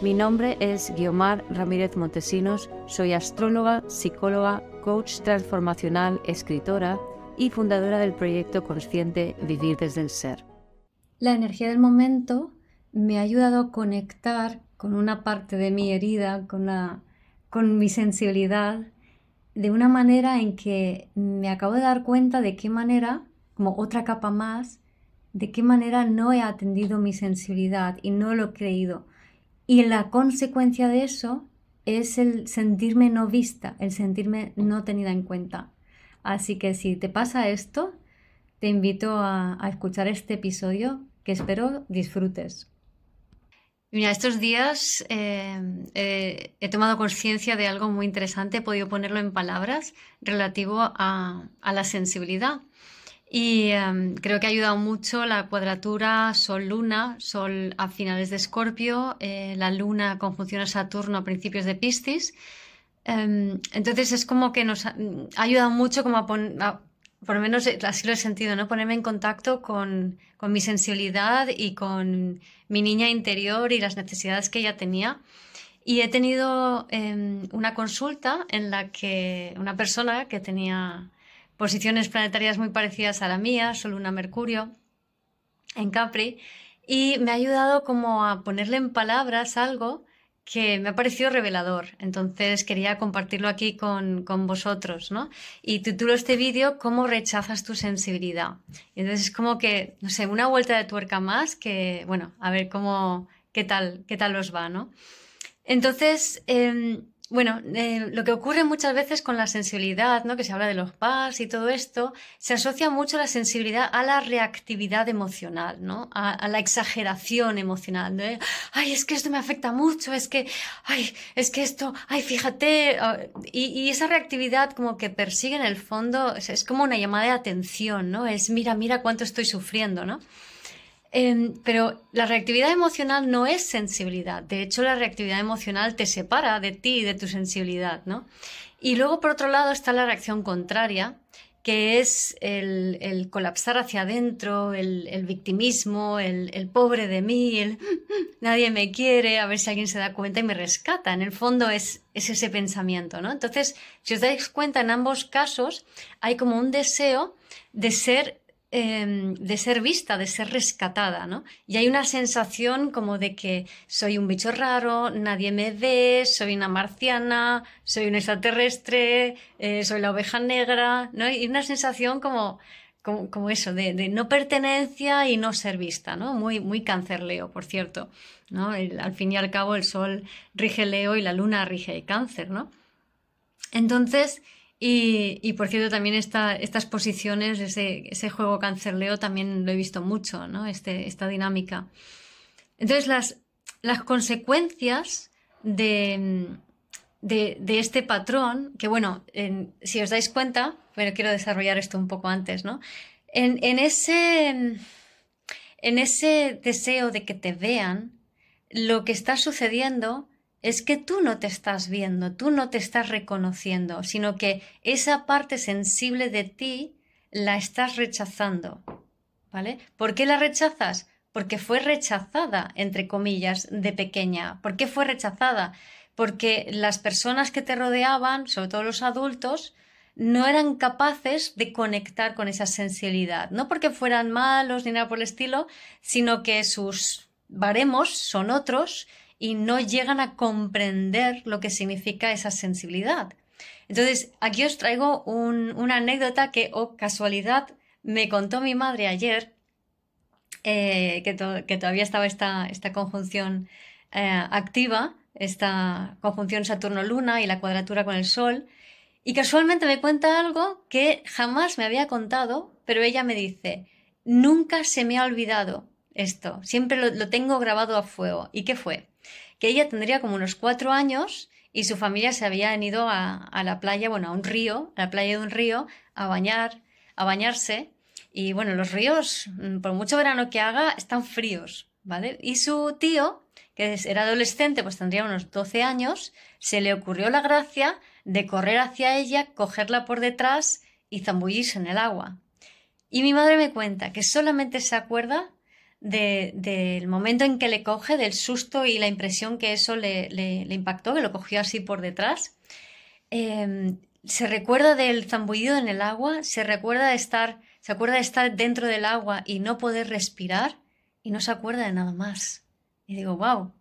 Mi nombre es Guiomar Ramírez Montesinos, soy astróloga, psicóloga, coach transformacional, escritora y fundadora del proyecto consciente Vivir desde el Ser. La energía del momento me ha ayudado a conectar con una parte de mi herida, con, con mi sensibilidad, de una manera en que me acabo de dar cuenta de qué manera, como otra capa más, de qué manera no he atendido mi sensibilidad y no lo he creído y la consecuencia de eso es el sentirme no vista, el sentirme no tenida en cuenta. Así que si te pasa esto, te invito a, escuchar este episodio que espero disfrutes. Mira, estos días eh, he tomado conciencia de algo muy interesante, he podido ponerlo en palabras relativo a la sensibilidad. Y em, creo que ha ayudado mucho la cuadratura Sol-Luna, Sol a finales de Escorpio, eh, la Luna conjunción a Saturno a principios de Piscis. Em, entonces es como que nos ha, ayudado mucho como a, poner, por lo menos así lo he sentido, ¿no? Ponerme en contacto con, con, mi sensibilidad y con mi niña interior y las necesidades que ella tenía. Y he tenido em, una consulta en la que una persona que tenía posiciones planetarias muy parecidas a la mía, solo una Mercurio en Capri, y me ha ayudado como a ponerle en palabras algo que me ha parecido revelador. Entonces quería compartirlo aquí con, vosotros, ¿no? Y titulo este vídeo ¿Cómo rechazas tu sensibilidad? Y entonces es como que, no sé, una vuelta de tuerca más que, bueno, a ver cómo, qué tal, qué tal os va, ¿no? Entonces, em, bueno, eh, lo que ocurre muchas veces con la sensibilidad, ¿no? que se habla de los PAS y todo esto, se asocia mucho la sensibilidad a la reactividad emocional, ¿no? a, la exageración emocional. De, ay, es que esto me afecta mucho, es que, ay, es que esto, ay, fíjate. Y, y esa reactividad como que persigue en el fondo, es, es como una llamada de atención, ¿no? Es mira, mira cuánto estoy sufriendo, ¿no? Em, pero la reactividad emocional no es sensibilidad. De hecho, la reactividad emocional te separa de ti y de tu sensibilidad, ¿no? Y luego, por otro lado, está la reacción contraria, que es el, colapsar hacia adentro, el, victimismo, el, pobre de mí, el nadie me quiere, a ver si alguien se da cuenta y me rescata. En el fondo es, es ese pensamiento, ¿no? Entonces, si os dais cuenta, en ambos casos hay como un deseo de ser Em, de ser vista, de ser rescatada, ¿no? Y hay una sensación como de que soy un bicho raro, nadie me ve, soy una marciana, soy un extraterrestre, eh, soy la oveja negra, ¿no? Y una sensación como, como, eso, de, no pertenencia y no ser vista, ¿no? Muy, muy cáncer Leo, por cierto, ¿no? al fin y al cabo el sol rige Leo y la luna rige cáncer, ¿no? Entonces, y, por cierto, también estas posiciones, ese, juego cancerleo también lo he visto mucho, ¿no? Este, esta dinámica. Entonces, las, consecuencias de, este patrón, que bueno, si os dais cuenta, pero quiero desarrollar esto un poco antes, ¿no? En ese deseo de que te vean, lo que está sucediendo es que tú no te estás viendo, tú no te estás reconociendo, sino que esa parte sensible de ti la estás rechazando. ¿Vale? ¿Por qué la rechazas? Porque fue rechazada, entre comillas, de pequeña. ¿Por qué fue rechazada? Porque las personas que te rodeaban, sobre todo los adultos, no eran capaces de conectar con esa sensibilidad. No porque fueran malos ni nada por el estilo, sino que sus baremos son otros y no llegan a comprender lo que significa esa sensibilidad. Entonces, aquí os traigo una anécdota que, o oh, casualidad, me contó mi madre ayer, eh, que, todavía estaba esta, conjunción eh, activa, esta conjunción Saturno-Luna y la cuadratura con el Sol, y casualmente me cuenta algo que jamás me había contado, pero ella me dice, nunca se me ha olvidado esto, siempre lo tengo grabado a fuego. ¿Y qué fue? Que ella tendría como unos cuatro años y su familia se habían ido a, a, la playa, bueno, a un río, a la playa de un río, a bañar, a bañarse. Y bueno, los ríos, mm, por mucho verano que haga, están fríos, ¿vale? Y su tío, que era adolescente, pues tendría unos 12 años, se le ocurrió la gracia de correr hacia ella, cogerla por detrás y zambullirse en el agua. Y mi madre me cuenta que solamente se acuerda del momento en que le coge, del susto y la impresión que eso le, impactó, que lo cogió así por detrás. Em, se recuerda del zambullido en el agua, se recuerda de estar, se acuerda de estar dentro del agua y no poder respirar y no se acuerda de nada más. Y digo, wow.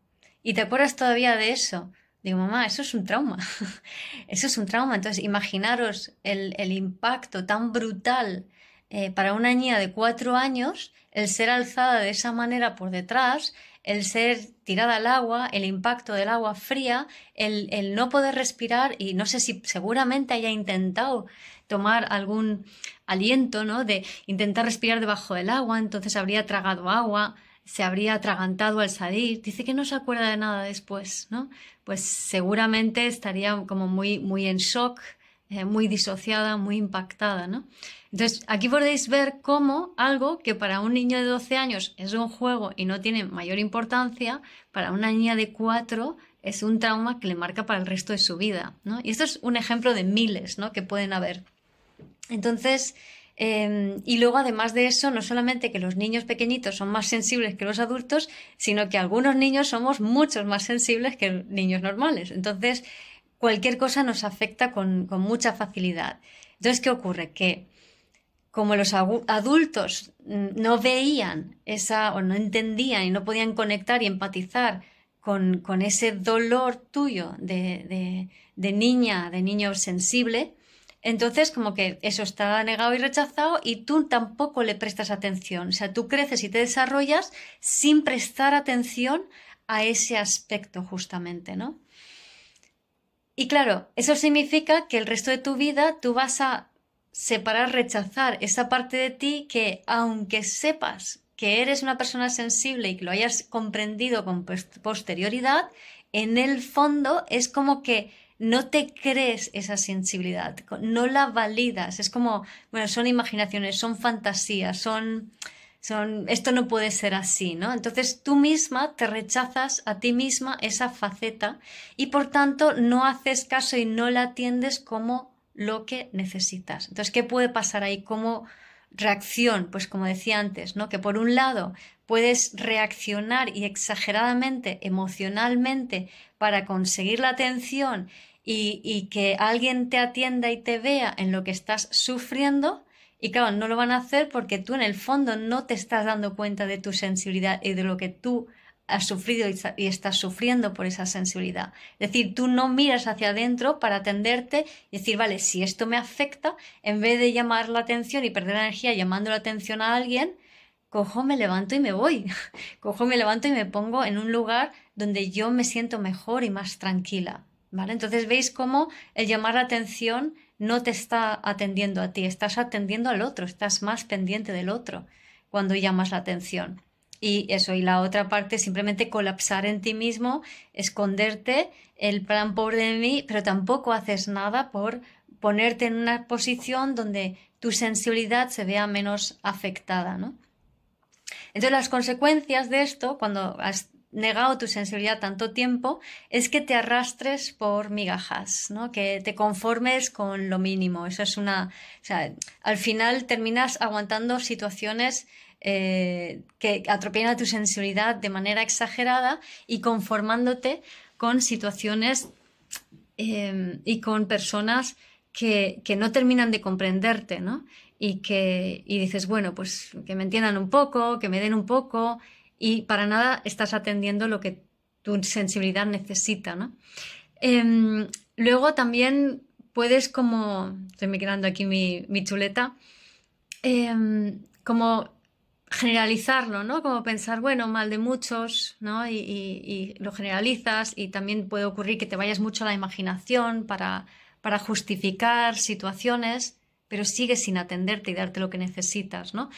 ¿Y te acuerdas todavía de eso? Digo, mamá, eso es un trauma. eso es un trauma. Entonces, imaginaros el impacto tan brutal eh, para una niña de cuatro años, el ser alzada de esa manera por detrás, el ser tirada al agua, el impacto del agua fría, el, no poder respirar y no sé si seguramente haya intentado tomar algún aliento, ¿no? De intentar respirar debajo del agua, entonces habría tragado agua, se habría atragantado al salir. Dice que no se acuerda de nada después, ¿no? Pues seguramente estaría como muy, muy en shock, eh, muy disociada, muy impactada, ¿no? Entonces, aquí podéis ver cómo algo que para un niño de 12 años es un juego y no tiene mayor importancia, para una niña de 4 es un trauma que le marca para el resto de su vida, ¿no? Y esto es un ejemplo de miles, ¿no? Que pueden haber. Entonces, em, y luego, además de eso, no solamente que los niños pequeñitos son más sensibles que los adultos, sino que algunos niños somos muchos más sensibles que niños normales. Entonces, cualquier cosa nos afecta con, mucha facilidad. Entonces, ¿qué ocurre? Que como los adultos no veían esa o no entendían y no podían conectar y empatizar con, ese dolor tuyo de, de, niña, de niño sensible, entonces como que eso está negado y rechazado y tú tampoco le prestas atención. O sea, tú creces y te desarrollas sin prestar atención a ese aspecto justamente, ¿no? Y claro, eso significa que el resto de tu vida tú vas a separar, rechazar esa parte de ti que aunque sepas que eres una persona sensible y que lo hayas comprendido con posterioridad, en el fondo es como que no te crees esa sensibilidad, no la validas, es como, bueno, son imaginaciones, son fantasías, son esto no puede ser así, ¿no? Entonces tú misma te rechazas a ti misma esa faceta y por tanto no haces caso y no la atiendes como lo que necesitas. Entonces, ¿qué puede pasar ahí como reacción? Pues como decía antes, ¿no? Que por un lado puedes reaccionar y exageradamente, emocionalmente, para conseguir la atención y que alguien te atienda y te vea en lo que estás sufriendo, y claro, no lo van a hacer porque tú en el fondo no te estás dando cuenta de tu sensibilidad y de lo que tú has sufrido y estás sufriendo por esa sensibilidad. Es decir, tú no miras hacia adentro para atenderte y decir, vale, si esto me afecta, en vez de llamar la atención y perder energía llamando la atención a alguien, cojo, me levanto y me voy. cojo, me levanto y me pongo en un lugar donde yo me siento mejor y más tranquila. ¿Vale? Entonces veis cómo el llamar la atención no te está atendiendo a ti, estás atendiendo al otro, estás más pendiente del otro cuando llamas la atención. Y eso, y la otra parte, simplemente colapsar en ti mismo, esconderte, el plan pobre de mí, pero tampoco haces nada por ponerte en una posición donde tu sensibilidad se vea menos afectada, ¿no? Entonces las consecuencias de esto, cuando negado tu sensibilidad tanto tiempo es que te arrastres por migajas, ¿no? que te conformes con lo mínimo. Eso es una. Al final terminas aguantando situaciones eh, que atropellan a tu sensibilidad de manera exagerada y conformándote con situaciones em, y con personas que, que, no terminan de comprenderte, ¿no? Y que y dices, bueno, pues que me entiendan un poco, que me den un poco, y para nada estás atendiendo lo que tu sensibilidad necesita, ¿no? Em, luego también puedes como, estoy migrando aquí mi, chuleta, em, como generalizarlo, ¿no? Como pensar, bueno, mal de muchos, ¿no? Y, lo generalizas y también puede ocurrir que te vayas mucho a la imaginación para, para justificar situaciones, pero sigues sin atenderte y darte lo que necesitas, ¿no?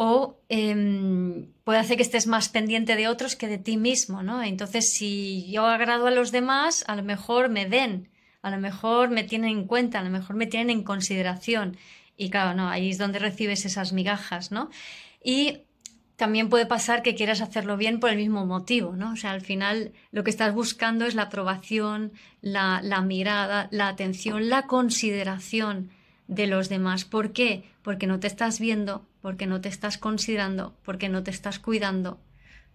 O em, puede hacer que estés más pendiente de otros que de ti mismo, ¿no? Entonces, si yo agrado a los demás, a lo mejor me den, a lo mejor me tienen en cuenta, a lo mejor me tienen en consideración. Y claro, no, ahí es donde recibes esas migajas, ¿no? Y también puede pasar que quieras hacerlo bien por el mismo motivo, ¿no? O sea, al final lo que estás buscando es la aprobación, la mirada, la atención, la consideración de los demás. ¿Por qué? Porque no te estás viendo, porque no te estás considerando, porque no te estás cuidando,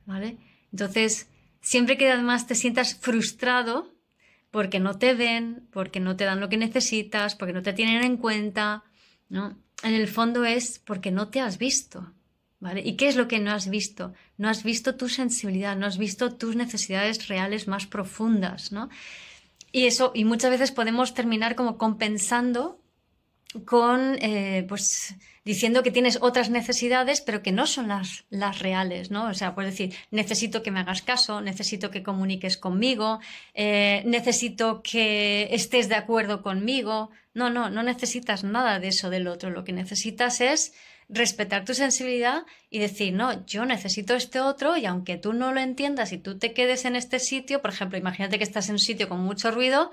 ¿vale? Entonces, siempre que además te sientas frustrado porque no te ven, porque no te dan lo que necesitas, porque no te tienen en cuenta, ¿no? En el fondo es porque no te has visto, ¿vale? ¿Y qué es lo que no has visto? No has visto tu sensibilidad, no has visto tus necesidades reales más profundas, ¿no? Y eso, y muchas veces podemos terminar como compensando con, eh, pues, diciendo que tienes otras necesidades, pero que no son las, las reales, ¿no? O sea, puedes decir, necesito que me hagas caso, necesito que comuniques conmigo, eh, necesito que estés de acuerdo conmigo. No, no, no necesitas nada de eso del otro. Lo que necesitas es respetar tu sensibilidad y decir, no, yo necesito este otro y aunque tú no lo entiendas y tú te quedes en este sitio, por ejemplo, imagínate que estás en un sitio con mucho ruido,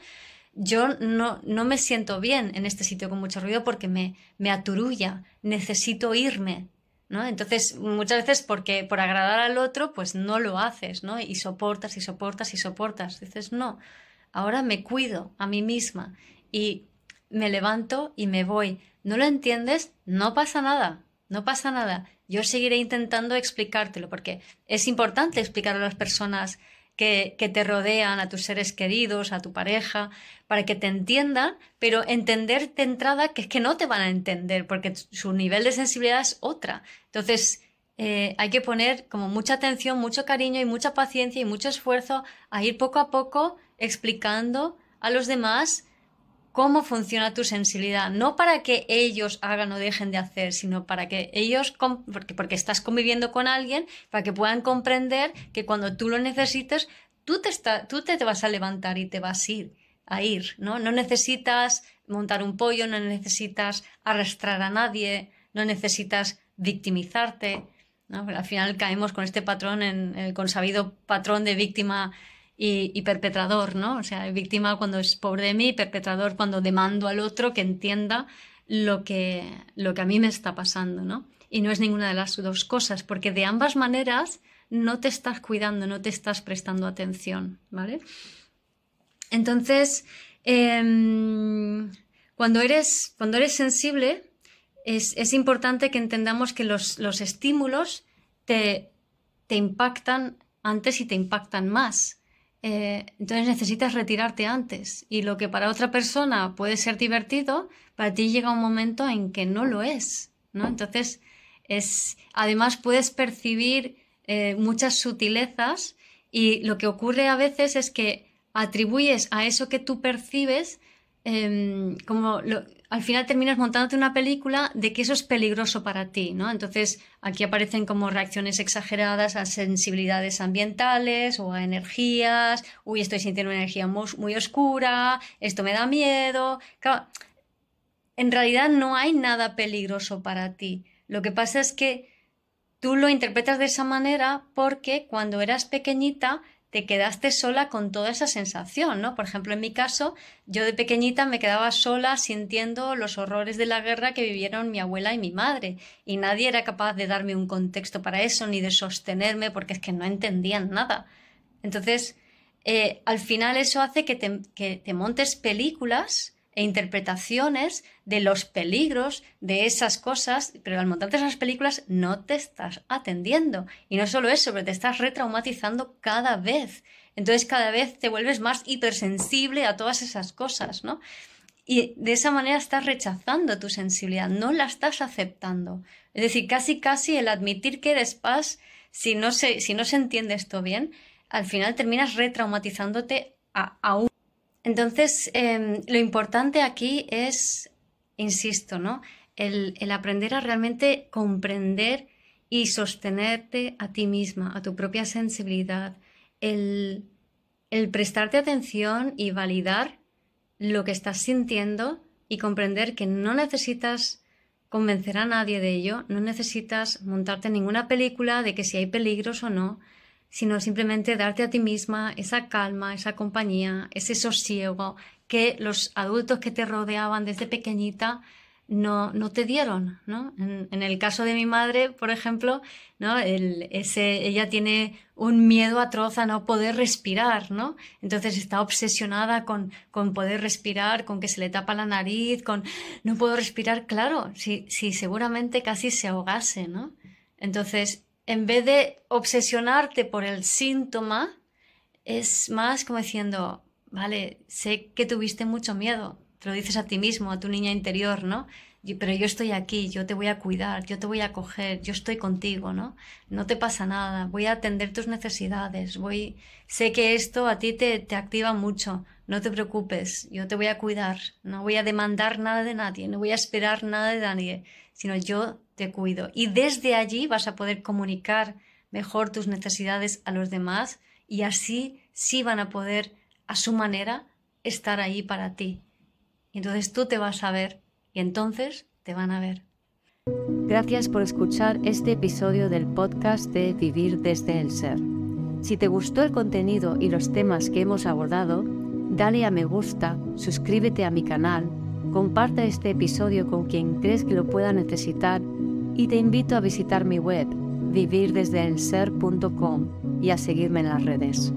yo no, no me siento bien en este sitio con mucho ruido porque me, me aturulla, necesito irme, ¿no? Entonces, muchas veces porque por agradar al otro, pues no lo haces, ¿no? Y soportas y soportas y soportas. Dices, no, ahora me cuido a mí misma y me levanto y me voy. ¿No lo entiendes? No pasa nada, no pasa nada. Yo seguiré intentando explicártelo porque es importante explicar a las personas que, te rodean, a tus seres queridos, a tu pareja, para que te entiendan, pero entender de entrada que es que no te van a entender, porque su nivel de sensibilidad es otra. Entonces, eh, hay que poner como mucha atención, mucho cariño y mucha paciencia y mucho esfuerzo a ir poco a poco explicando a los demás cómo funciona tu sensibilidad, no para que ellos hagan o dejen de hacer, sino para que ellos, porque, porque estás conviviendo con alguien, para que puedan comprender que cuando tú lo necesites, tú te, tú te vas a levantar y te vas a ir, a ir, ¿no? No necesitas montar un pollo, no necesitas arrastrar a nadie, no necesitas victimizarte, ¿no? al final caemos con este patrón, en el consabido patrón de víctima y, perpetrador, ¿no? O sea, víctima cuando es pobre de mí, perpetrador cuando demando al otro que entienda lo que, lo que a mí me está pasando, ¿no? Y no es ninguna de las dos cosas, porque de ambas maneras no te estás cuidando, no te estás prestando atención, ¿vale? Entonces, em, cuando, eres, cuando eres sensible, es, es, importante que entendamos que los, los estímulos te, te impactan antes y te impactan más. Eh, entonces necesitas retirarte antes. Y lo que para otra persona puede ser divertido, para ti llega un momento en que no lo es. ¿no? Entonces, es, además puedes percibir eh, muchas sutilezas y lo que ocurre a veces es que atribuyes a eso que tú percibes em, como al final terminas montándote una película de que eso es peligroso para ti, ¿no? Entonces aquí aparecen como reacciones exageradas a sensibilidades ambientales o a energías, uy, estoy sintiendo una energía muy, oscura, esto me da miedo. en realidad no hay nada peligroso para ti. Lo que pasa es que tú lo interpretas de esa manera porque cuando eras pequeñita te quedaste sola con toda esa sensación, ¿no? Por ejemplo, en mi caso, yo de pequeñita me quedaba sola sintiendo los horrores de la guerra que vivieron mi abuela y mi madre, y nadie era capaz de darme un contexto para eso, ni de sostenerme, porque es que no entendían nada. Entonces, eh, al final eso hace que te, que te montes películas e interpretaciones de los peligros de esas cosas, pero al montarte esas películas no te estás atendiendo. Y no solo eso, pero te estás retraumatizando cada vez. Entonces cada vez te vuelves más hipersensible a todas esas cosas, ¿no? Y de esa manera estás rechazando tu sensibilidad, no la estás aceptando. Es decir, casi casi el admitir que eres paz, si no se, si no se entiende esto bien, al final terminas retraumatizándote aún entonces, em, lo importante aquí es, insisto, ¿no? El, aprender a realmente comprender y sostenerte a ti misma, a tu propia sensibilidad, el, el prestarte atención y validar lo que estás sintiendo y comprender que no necesitas convencer a nadie de ello, no necesitas montarte ninguna película de que si hay peligros o no, sino simplemente darte a ti misma esa calma, esa compañía, ese sosiego que los adultos que te rodeaban desde pequeñita no, no te dieron, ¿no? En, el caso de mi madre, por ejemplo, ¿no? ella tiene un miedo atroz a no poder respirar, ¿no? Entonces está obsesionada con, con poder respirar, con que se le tapa la nariz, con no puedo respirar, claro, si, si seguramente casi se ahogase, ¿no? Entonces, en vez de obsesionarte por el síntoma, es más como diciendo, vale, sé que tuviste mucho miedo, te lo dices a ti mismo, a tu niña interior, ¿no? pero yo estoy aquí, yo te voy a cuidar, yo te voy a acoger, yo estoy contigo, ¿no? No te pasa nada, voy a atender tus necesidades, voy, sé que esto a ti te, te activa mucho, no te preocupes, yo te voy a cuidar, no voy a demandar nada de nadie, no voy a esperar nada de nadie, sino yo cuido. Y desde allí vas a poder comunicar mejor tus necesidades a los demás y así sí van a poder, a su manera, estar ahí para ti. Entonces tú te vas a ver y entonces te van a ver. Gracias por escuchar este episodio del podcast de Vivir desde el Ser. Si te gustó el contenido y los temas que hemos abordado, dale a me gusta, suscríbete a mi canal, comparte este episodio con quien crees que lo pueda necesitar y te invito a visitar mi web vivirdesdeelser.com y a seguirme en las redes.